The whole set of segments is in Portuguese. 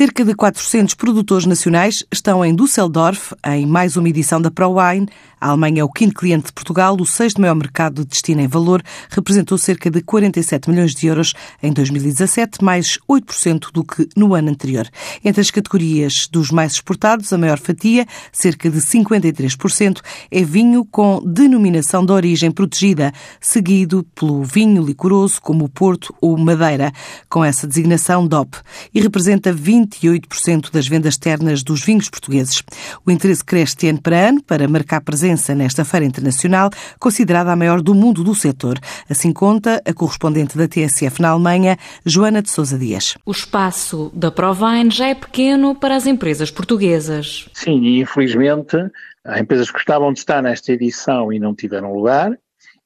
Cerca de 400 produtores nacionais estão em Düsseldorf, em mais uma edição da ProWine, a Alemanha é o quinto cliente de Portugal, o sexto maior mercado de destino em valor, representou cerca de 47 milhões de euros em 2017, mais 8% do que no ano anterior. Entre as categorias dos mais exportados, a maior fatia, cerca de 53%, é vinho com denominação de origem protegida, seguido pelo vinho licoroso, como o Porto ou Madeira, com essa designação DOP, e representa 28% das vendas externas dos vinhos portugueses. O interesse cresce ano para ano para marcar presença presença nesta Feira Internacional, considerada a maior do mundo do setor. Assim conta a correspondente da TSF na Alemanha, Joana de Sousa Dias. O espaço da Provine já é pequeno para as empresas portuguesas. Sim, e infelizmente há empresas que gostavam de estar nesta edição e não tiveram lugar.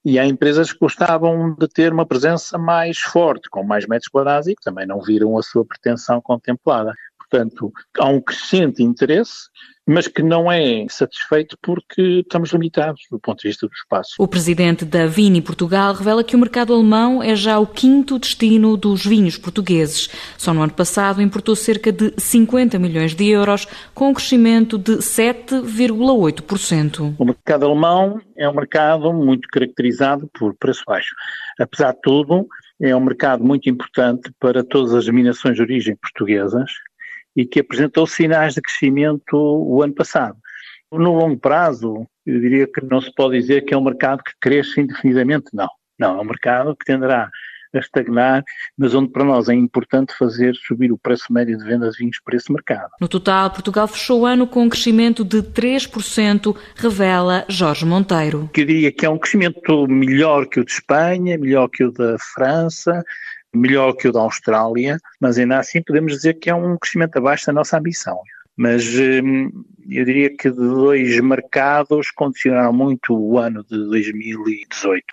E há empresas que gostavam de ter uma presença mais forte, com mais metros quadrados e que também não viram a sua pretensão contemplada. Portanto, há um crescente interesse, mas que não é satisfeito porque estamos limitados do ponto de vista do espaço. O presidente da Vini Portugal revela que o mercado alemão é já o quinto destino dos vinhos portugueses. Só no ano passado importou cerca de 50 milhões de euros, com um crescimento de 7,8%. O mercado alemão é um mercado muito caracterizado por preço baixo. Apesar de tudo, é um mercado muito importante para todas as denominações de origem portuguesas, e que apresentou sinais de crescimento o ano passado. No longo prazo, eu diria que não se pode dizer que é um mercado que cresce indefinidamente, não. Não, é um mercado que tenderá a estagnar, mas onde para nós é importante fazer subir o preço médio de venda de vinhos para esse mercado. No total, Portugal fechou o ano com um crescimento de 3%, revela Jorge Monteiro. Eu diria que é um crescimento melhor que o de Espanha, melhor que o da França, melhor que o da Austrália, mas ainda assim podemos dizer que é um crescimento abaixo da nossa ambição. Mas hum, eu diria que dois mercados condicionaram muito o ano de 2018.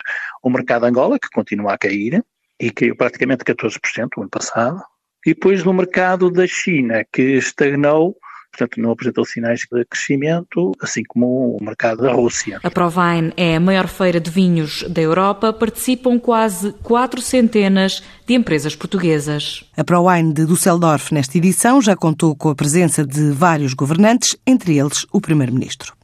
O mercado Angola, que continua a cair, e caiu praticamente 14% no ano passado, e depois no mercado da China, que estagnou portanto não apresentou sinais de crescimento, assim como o mercado da Rússia. A Provine é a maior feira de vinhos da Europa, participam quase quatro centenas de empresas portuguesas. A Provine de Düsseldorf, nesta edição, já contou com a presença de vários governantes, entre eles o Primeiro-Ministro.